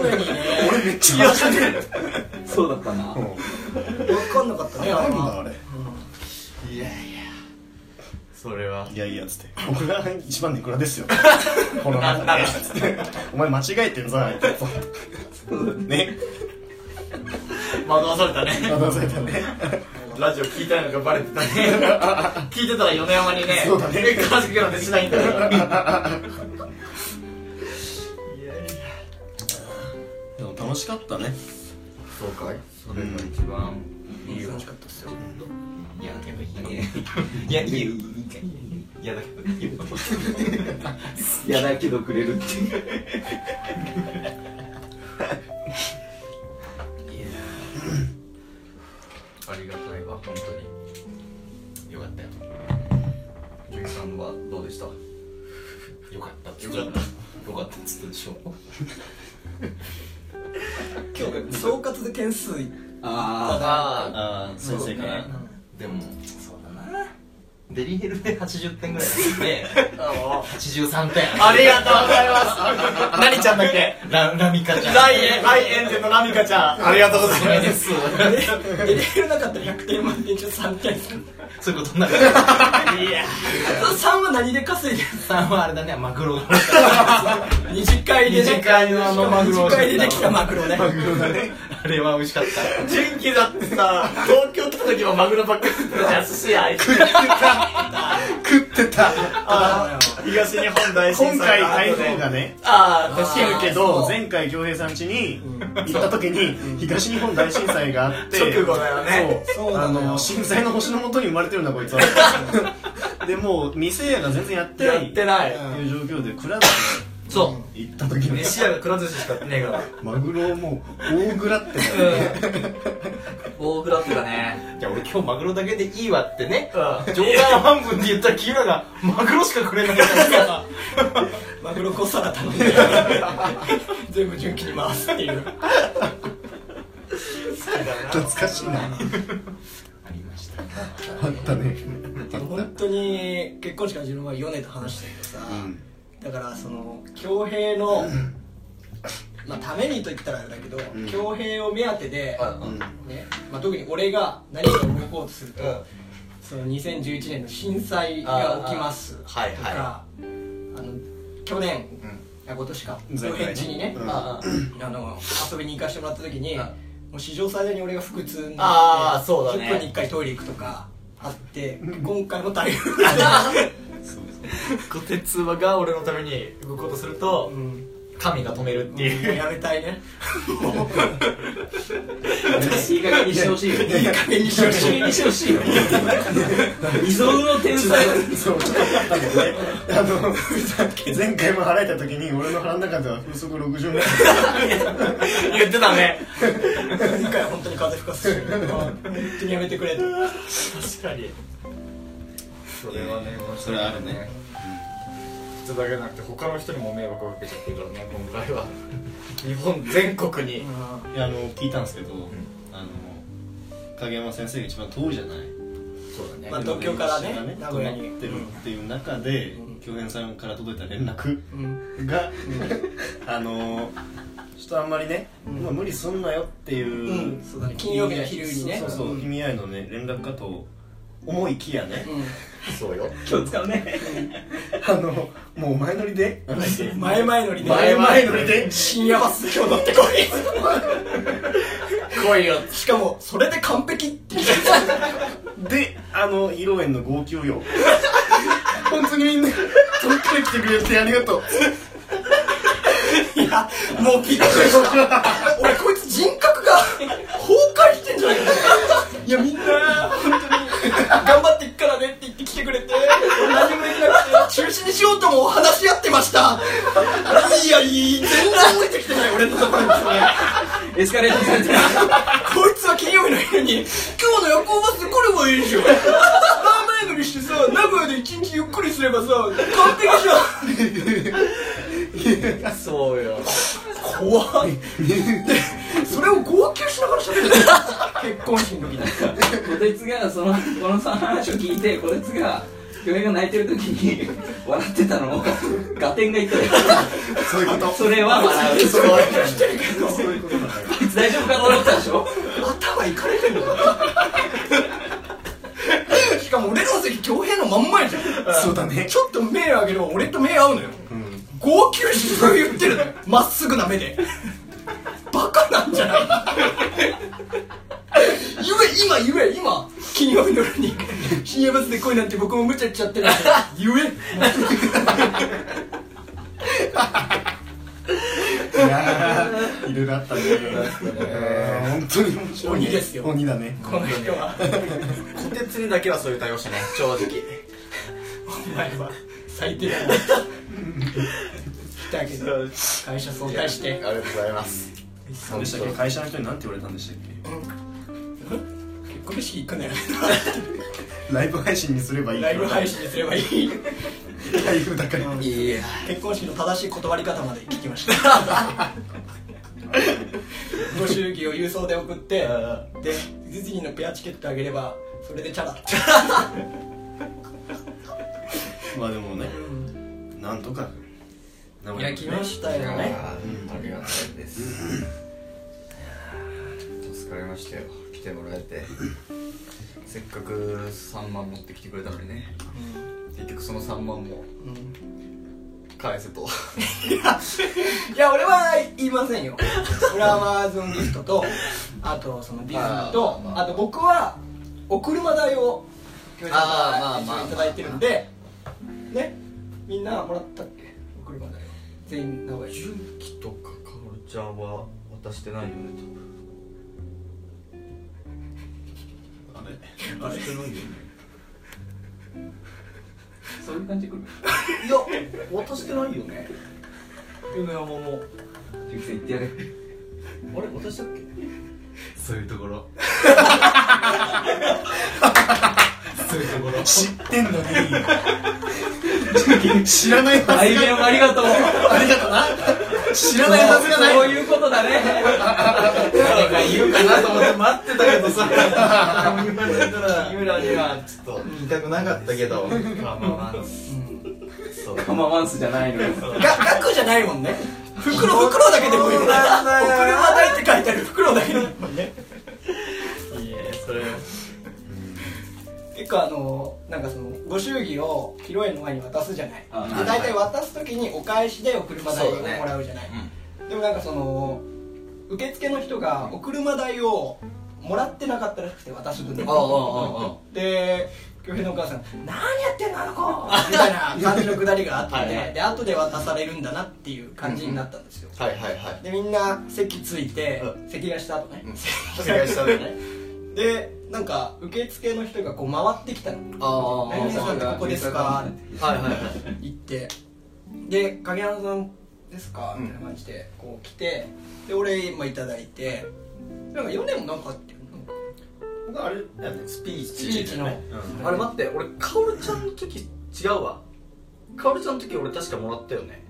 俺にね。俺めっちゃ話しかけてるそうだったな分かんなかったね。あれあれいやいやそれはいやいやつって僕が一番ネクラですよこの中でつってお前間違えてんぞあいつね。惑わされたね。騙されたね。ラジオ聞いたのがバレてたね。聞いてたら米山にね。そうだね。え悲しくなんてしないんだか楽しかったね。そうかいそれが一番いいよ。楽しかったっすよ。いやだけどい。いねいやいやいや。だけどいいよ嫌だけどくれるってありがたいわ本当によかったよ純一さんはどうでしたよよかったかったよかったっつったでしょ今日総括で点数ああああ先生から。ね。でもそうだなデリヘルで80点ぐらいで。あ83点。ありがとうございます。何ちゃんだっけ？ララミカちゃん。ライエンライエンゼのラミカちゃん。ありがとうございます。です入れるなかったら100点満点中3点そういうことになる。いや。3は何で稼いでる？3はあれだね。マグロ。が 二次会でね。二次会のあのマグロ二次会でできたマグロねあれは美味しかった。純喜だってさ東京来た時もマグロばっかり食ってたじゃん。寿司屋行って食ってた。あー東日本大震今災回台の後で。風がねああ来てるけど前回恭平さん家に行った時に東日本大震災があって直後だよね。そうあそうなのよの震災の星のもとに生まれてるんだこいつは。でもう店屋が全然やってなやいってない。っていう状況でくらそ行った時うに飯屋がくら寿司しかやってねえから。マグロをもう大ぐらってたよね。大フラってたね。じゃあ俺今日マグロだけでいいわってね。うん。冗談半分で言ったら君らがマグロしかくれないからさマグロ小皿頼んで 全部純喜に回すっていう。懐かしいな。ありました。あったね。本当に結婚式の自分は米と話したけどさ、うんだからその恭平の、まあためにと言ったらあれだけどん。恭、平を目当てで、うんねまあ、特に俺が何か動こうとすると、うん。その2011年の震災が起きますとかあーはいはい。あの去年、あ今年か。前回ね。平地にね、うん。ああの遊びに行かせてもらった時に、うん。もう史上最大に俺が腹痛になってあーそうだね。10分に1回トイレ行くとかあって今回も台風 こてつばが俺のために動くことするとうん神が止めるっていう。やめたいね。いい加減にしてほしいよ。いい加減にしてほしいいい加減にしてほしいよ。未曾有の天才。そう。ちょっとあったんだよねあの前回も払えた時に俺の腹の中では風速60メー言ってたね。今回は本当に風吹かすし本当にやめてくれ。と確かにそれはねそれあるね。人だけじゃなくて他の人にも迷惑をかけちゃってるからね今回は。日本全国に。いやあの聞いたんですけど、あの影山先生が一番遠いじゃない。そうだね。まあ東京からねね名古屋に。ってるっていう中でうん。京平さんから届いた連絡うん。が、あのちょっとあんまりね、うん。まあ、無理すんなよっていう、うん。そうだね。金曜日の昼にね。そうそうそう意味合いのね連絡かと思いきやね、そうよ。今日使うね。あのもう前乗りで？前々乗りで。前々乗りで？深夜バス今日乗ってこ来いよ。いしかもそれで完璧って言ってであの披露宴の号泣よ。本当にみんな遠くから来てくれてありがとう。いやもうびっくりした。俺こいつ人格が崩壊してんじゃないか。いやみんな本当に頑張って言って来てくれて俺何もできなくて中止にしようとも話し合ってました。いやいい全然降りてきてない俺のところに。エスカレーターされてる。こいつは金曜日の昼に今日の夜行バスで来ればいいでしょ前々乗りしてささ名古屋で一日ゆっくりすればさ完璧じゃん。そうよ。怖いでそれを号泣しながら喋ってた結婚式の時に。こてつがそのこの話を聞いてこてつが恭平が泣いてる時に 笑ってたのをガテンが言ったよ。そういうこと？それは笑う。そういうこと。してるけどそういつ大丈夫かと思ったでしょ？頭いかれてんのか？しかも俺の席恭平のまんまやじゃん。そうだね。ちょっと目上げれば俺と目合うのよ。うん。号泣してそれ言ってるのよ。まっすぐな目で。バカなんじゃない？言え今言え今。金曜日の夜に深夜バスで来いなんて僕も無茶言っちゃってる。んで言え。いやーいろいろあったね。うん本当に。面白いね鬼ですよ。鬼だね。この人は。こてつにだけはそういう対応してね正直。お前は最低だ。な来たけど。会社早退して。ありがとうございます。何でしたっけ？会社の人に何て言われたんでしたっ結婚式行くなよけライブ配信にすればいい。ライブ配信にすればいい。ライブだから。いや。結婚式の正しい断り方まで聞きました。ご祝儀を郵送で送ってでディズニーのペアチケットあげればそれでチャラ。まあでもねなんとか。いや来ましたよね。ありがたいです。いやー助かりましたよ。来てもらえてせっかく3万持ってきてくれたのにね。結局その3万も返せと。いや俺は言いませんよ。俺はアマゾンギフトとあとそのディズニーとあーまあ。あと僕はお車代を今日あーまあまあいただいてるんでねみんなもらったっけ？お車代を。全員名古屋純喜とかかおるちゃんは渡してないよねあれ。多分渡してないよねそういう感じで来る。いや渡してないよね。米山も。純喜さん言ってやれ。あれ渡したっけ？そういうところ。そういうところ。知ってんのに 知らないはず愛弁ありがとう。ありがとうな知らないはずがない。そういうことだね。誰か言うかなと思って待ってたけどさ。言われにはちょっと言いたくなかったけど。まあまあまあそう。カマワンスじゃないのよ。が額じゃないもんね。袋袋だけでもいい。もんねおなんだよ。車代って書いてある袋だけでもいいもんね結構あのなんかそのご祝儀を披露宴の前に渡すじゃない。あで大体渡す時にお返しでお車代をもらうじゃない、でもなんかその受付の人がお車代をもらってなかったらしくて渡す分で恭平のお母さん「何やってんのあの子!」みたいな感じのくだりがあってはいはい。で後で渡されるんだなっていう感じになったんですよ、はいはいはい。でみんな席ついて、う席替えした後ね、お願いしたね。でなんか受付の人がこう回ってきたの。あ何々さんってここですか？はいはいはい。行って。で「影山さんですか?」みたいな感じでこう来て。で俺今いただいて。なんか4年もなんかあって僕あれだよねスピースピーチの。あれ待って俺カオルちゃんの時違うわ。カオルちゃんの時俺確かもらったよね。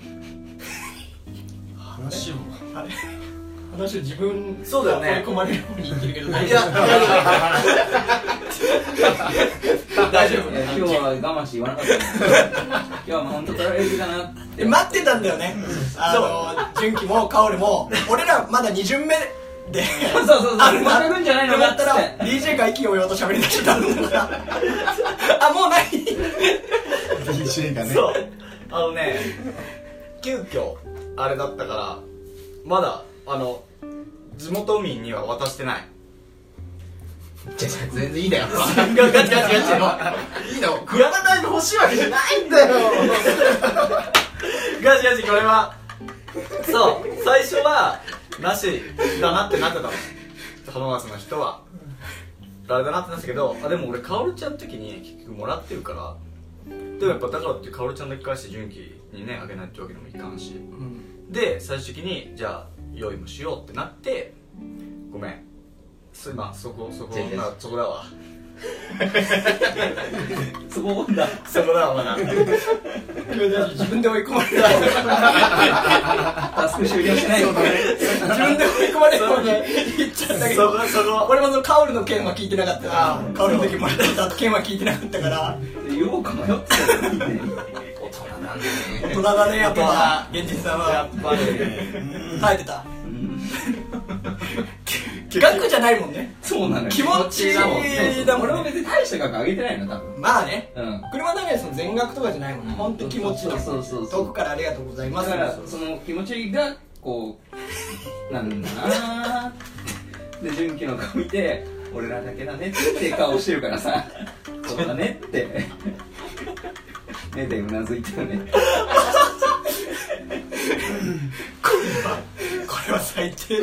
話をあれ？話を自分そうだよね。追い込まれるように言ってるけど大丈大丈夫。今日は我慢して言わなかった。今日はもう本当取られるかなって。夫待ってたんだよね。あの純喜も薫も俺らまだ2巡目でそうそうそう。あるんじゃないのだったら DJ が意気揚々と喋り出してた。んだからあもうない。DJ がね。そう。あのね急遽あれだったからまだあの地元民には渡してない。全然いいんだよ。ガチガチガチガチいいの？グラナダイブ欲しいわけじゃないんだよ。ガチガチこれは。そう。最初はなしだなってなってたの。浜松の人は。あれだなってなってたけどあでも俺かおるちゃんの時に結局もらってるから。でもやっぱだからってかおるちゃんだけ返して純喜にねあげないってわけにもいかんし。で最終的にじゃあ用意もしようってなってごめん。すまあそこそこ全然。まあそこだわ。そこだ。そこだわまだ。自分で追い込まれた。タスク終了しないよ自分で追い込まれたのに。言っちゃったけど。そこそこ。俺もそのカオルの件は聞いてなかったから。カオルの時もらった件は聞いてなかったから。言おうか迷ってたよね。大人なんで大人だねやっぱ現実さんやはっぱり耐えてた。額じゃないもんね。そうなのよ。気持ちだもん俺も別に大した額上げてないの多分。まあね。うん。車の中でその全額とかじゃないもんね。本当に気持ちのそうそうそう遠くからありがとうございます。だからその気持ちがこうなんだな。で純喜の顔見て俺らだけだねって顔してるからさ。そうだねって目でうなずいてるね。これは最低。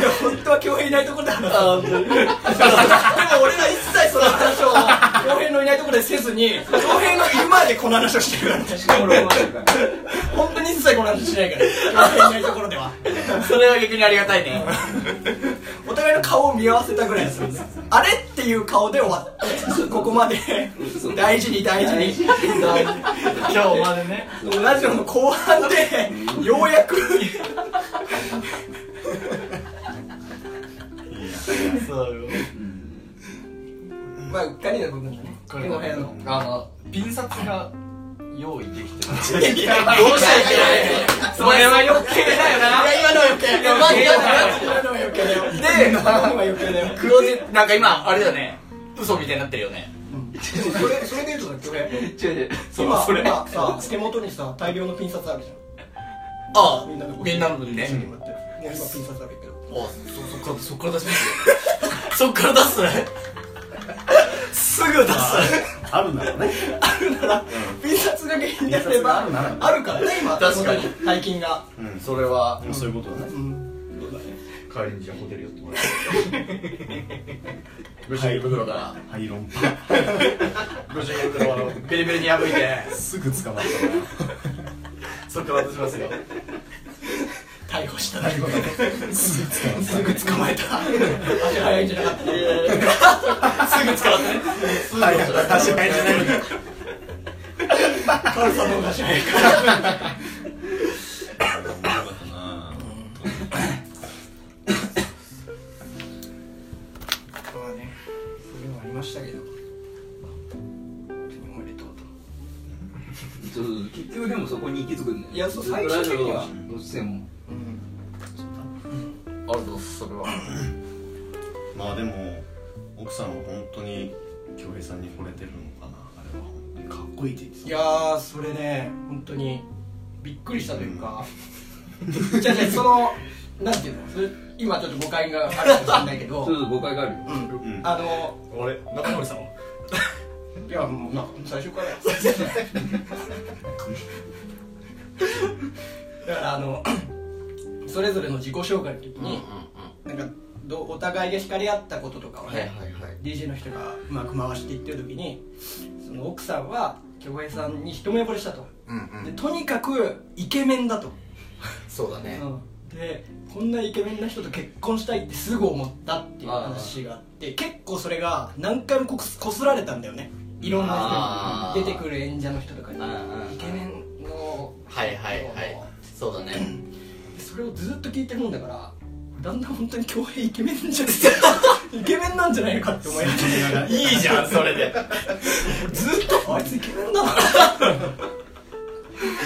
だよこれ本当は恭平いないところで話すでも俺ら一切その話を恭平のいないところでせずに恭平のいる前でこの話をしてるから。本当に一切この話しないから恭平いないところでは。それは逆にありがたいね。お互いの顔を見合わせたぐらいですあれっていう顔で終わってここまで。大事に。大事に。今日までね。ラジオの後半でようやくそうよ。まあうっかりな部分だね。この部屋の。あのピン札が用意できてないどうしたらいけない。それは余計だよな。いや今のは余計いやマジで今のは余計だよ。で今のは余計だよ黒字なんか今あれだよね。嘘みたいになってるよね。それそれで言うとだっけ？俺違う違う。今それ。今さ手元にさ大量のピン札あるじゃん。ああみんなのみんなの分ね。一緒にもらって。るね今ピン札あるけどあそそっからそっから出しますよ。そっから出すすぐ出すあるんだろうね。あるならピン札が原因であればあるなら。あるからね今。確かに。大金が。うん。それは。でもそういうことだね。帰りにじゃあホテル寄ってもらってご主人袋から。ハイロンご主人袋を。あのベリベリに破いて。すぐ捕まった そっから出しますよ逮捕した。ねすぐ捕まっすぐ捕まえた。足早いんじゃなかったすぐ捕まった足早いんじゃないのかカルさん。の方が足早いからまあねそういう。のありましたけど結局でもそこに行き着くんだよ。いやそうずっとラジオはあるとそれは。まあでも奥さんは本当に恭平さんに惚れてるのかなあれは。本当にかっこいいって言っていやーそれね本当にびっくりしたというか、じゃあじゃあそのなんていうの？それ今ちょっと誤解があるかもしれないけど。そうそう誤解があるよ。うん。うん。あの俺中森さんは？いやもうなんか最初から。や だからあのそれぞれの自己紹介の時に、なんかどうお互いが惹かれ合ったこととかをね、はいはいはい。DJ の人がうまく回していってる時にその奥さんは京平さんに一目惚れしたと、うんでとにかくイケメンだと、そうだね。うん。でこんなイケメンな人と結婚したいってすぐ思ったっていう話があって結構それが何回もこすこすられたんだよね。いろんな人に。出てくる演者の人とかに。うんうんイケメンのはいはいはい。そうだねれをずっと聞いてるもんだからだんだん本当に恭平イケメンじゃ イケメンなんじゃないのかって思い始めながらいいじゃんそれで。ずっとあいつイケメンだな。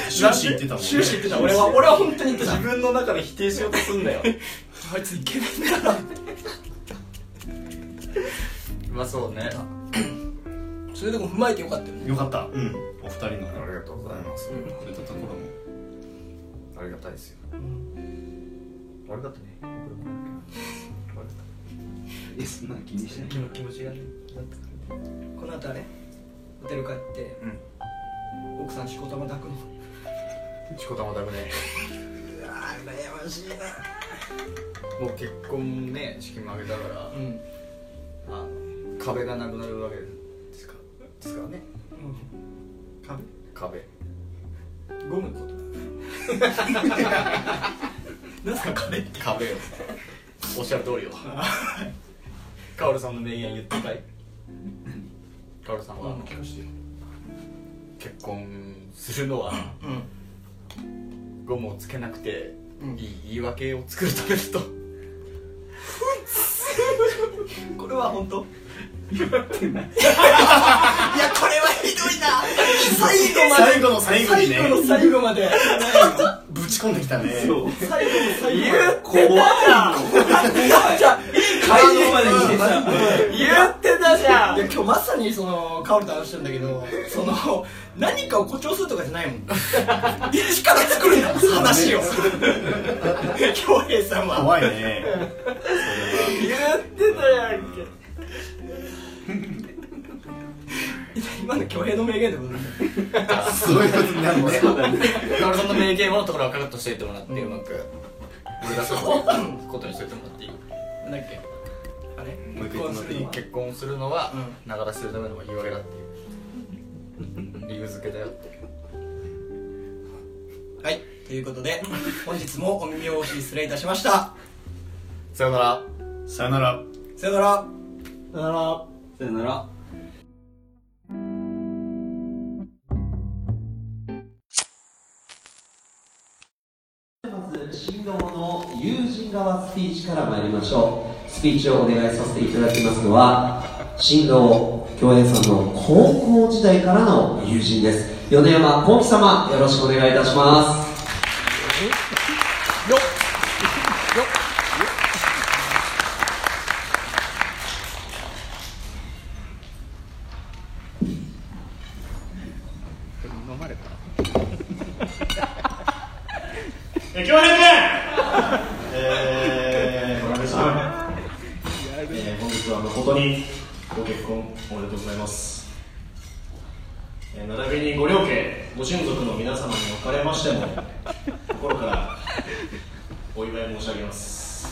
終始言ってたもんね。終始言ってた。俺は俺は本当に言ってた。自分の中で否定しようとすんだよ。あいつイケメンだなまあそうね。それでも踏まえてよかったよね。よかった。うん。お二人のありがとうございます。触れたところもありがたいですよ。悪かったね。悪かっいやそんなの気にしない。た気持ちがねこの後はねホテル帰って。うん。奥さんしこたま抱くの。しこたまだくね。うわー羨ましいな。もう結婚ね式も挙げたから。うん。あの壁がなくなるわけですかですからね。壁？壁。ゴムのこと？なんすか壁って。壁をおっしゃる通りよ。カオルさんの名言言ってかい？カオルさんは、聞かしてよ。結婚するのはうん。ゴムをつけなくてうん。いい言い訳を作るためだと。これは本当？いやこれはひどいな。最後まで。最後の最後にね。最後の最後まで。ぶち込んできたね。最後の最後まで。怖いじゃあ会場まで来てさ言ってた。じゃいや今日まさにそのカオルと話してるんだけどその何かを誇張するとかじゃないもん。一から作るんだ。話を。恭平さんは。怖いね。言ってたやんけ今の恭平の名言でござい。ますそういうことになるね。カオルさんの名言のところはカットしていってもらってうまく俺がそういうことにしといてもらっていい。なんだっけあれもう一回言ってもらっていい。結婚するのはうながらするための言い訳だっていう。理由付けだよってはい。ということで本日もお耳汚し失礼いたしました。さよなら。さよなら。さよなら。さよなら。さよなら側スピーチから参りましょう。スピーチをお願いさせていただきますのは新郎共演さんの高校時代からの友人です。米山幸喜様よろしくお願いいたしますえ、京平君えー、村上さん、えー、本日は誠にご結婚おめでとうございます。えー、並びにご両家、ご親族の皆様におかれましても、心からお祝い申し上げます。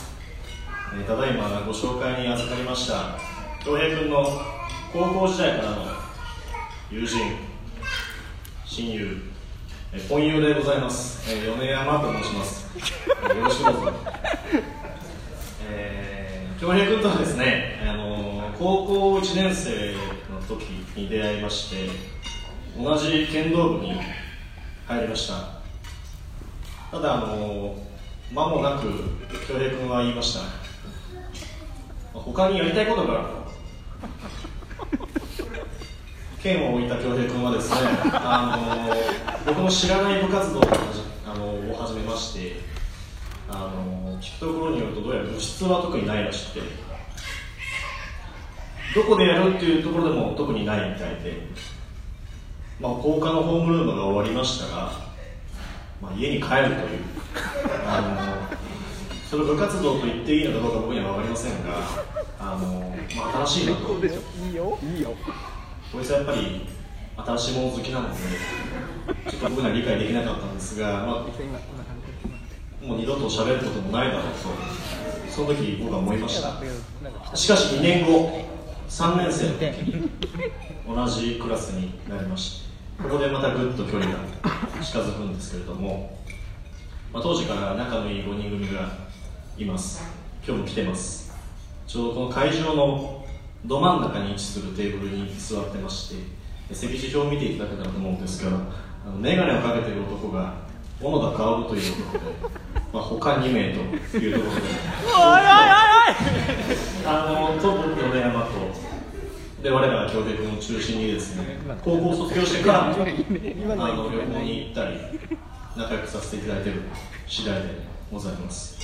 えー、ただいまご紹介に預かりました、京平君の高校時代からの友人、親友、えー婚友でございます、えー米山と申します、えーよろしくどうぞえー京平君とはですね、あのー高校1年生の時に出会いまして同じ道部に入りました。ただあの間もなく京平君は言いました。他にやりたいことがある。と剣を置いた恭平君はですね、あの僕の知らない部活動をあのを始めまして、あの聞くところによるとどうやら部室は特にないらしくて、どこでやるっていうところでも特にないみたいで、まあ、放課のホームルームが終わりましたが、まあ、家に帰るという、あのそれを部活動と言っていいのかどうか僕には分かりませんが、あのまあ、新しいなと。こいつはやっぱり新しいもの好きなのでちょっと僕には理解できなかったんですが、まあ、もう二度と喋ることもないだろうとその時僕は思いました。しかし2年後3年生の時に同じクラスになりましてここでまたぐっと距離が近づくんですけれども、まあ、当時から仲のいい5人組がいます。今日も来てます。ちょうどこの会場のど真ん中に位置するテーブルに座ってまして席次表を見ていただけたらと思うんですがあの眼鏡をかけている男が小野田薫という男で、まあ、他2名というところで。あのと僕米山とで我らが京平君を中心にですね高校卒業してからもあの旅行に行ったり仲良くさせていただいている次第でございます。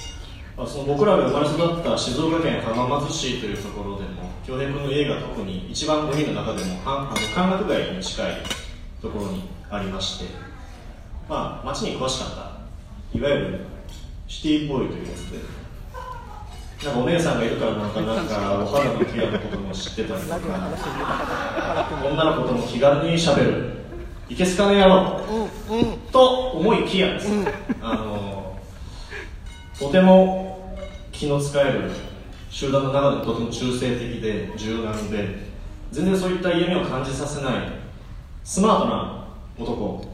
まあその僕らが生まれ育った静岡県浜松市というところでも京平君の家が特に一番海の中でもはあの歓楽街に近いところにありましてまあ街に詳しかったいわゆるシティボーイというやつでなんかお姉さんがいるからなんかなんかお肌のケアのことも知ってたりとか女の子とも気軽にしゃべる。いけすかね野郎、と思いきやですね、あのとても気の使える集団の中でとても中性的で柔軟で全然そういった嫌味を感じさせないスマートな男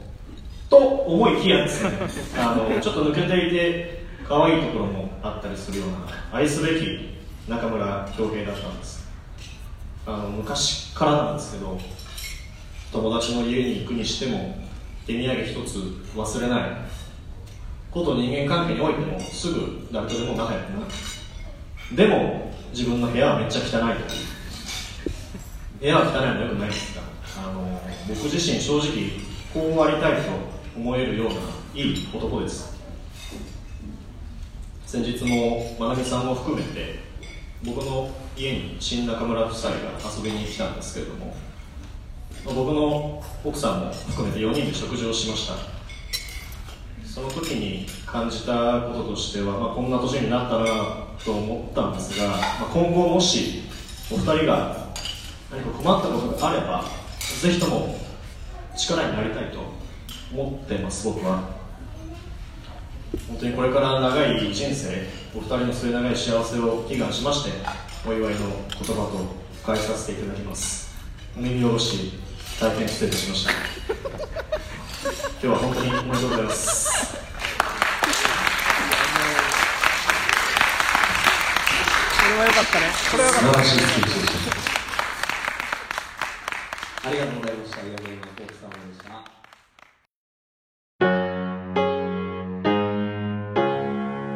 と思いきやですね。あのちょっと抜けていて可愛いところもあったりするような愛すべき中村恭平だったんです。あの昔からなんですけど友達の家に行くにしても手土産一つ忘れないこと人間関係においてもすぐ誰とでも仲良くなる。でも自分の部屋はめっちゃ汚い部屋は汚いのよくないですか？あの僕自身正直こうありたいと思えるようないい男です。先日もまなみさんも含めて僕の家に新中村夫妻が遊びに来たんですけれども僕の奥さんも含めて4人で食事をしました。その時に感じたこととしては、まあ、こんな年になったなと思ったんですが、まあ、今後もしお二人が何か困ったことがあればぜひとも力になりたいと思ってます僕は。本当にこれから長い人生お二人の末永い幸せを祈願しましてお祝いの言葉と返させていただきます。お耳下ろし大変失礼しました。今日は本当におめでとうございます。これは良かったね。これは良かった素晴らしいスピーチでした。ありがとうございました。山山奥様でした。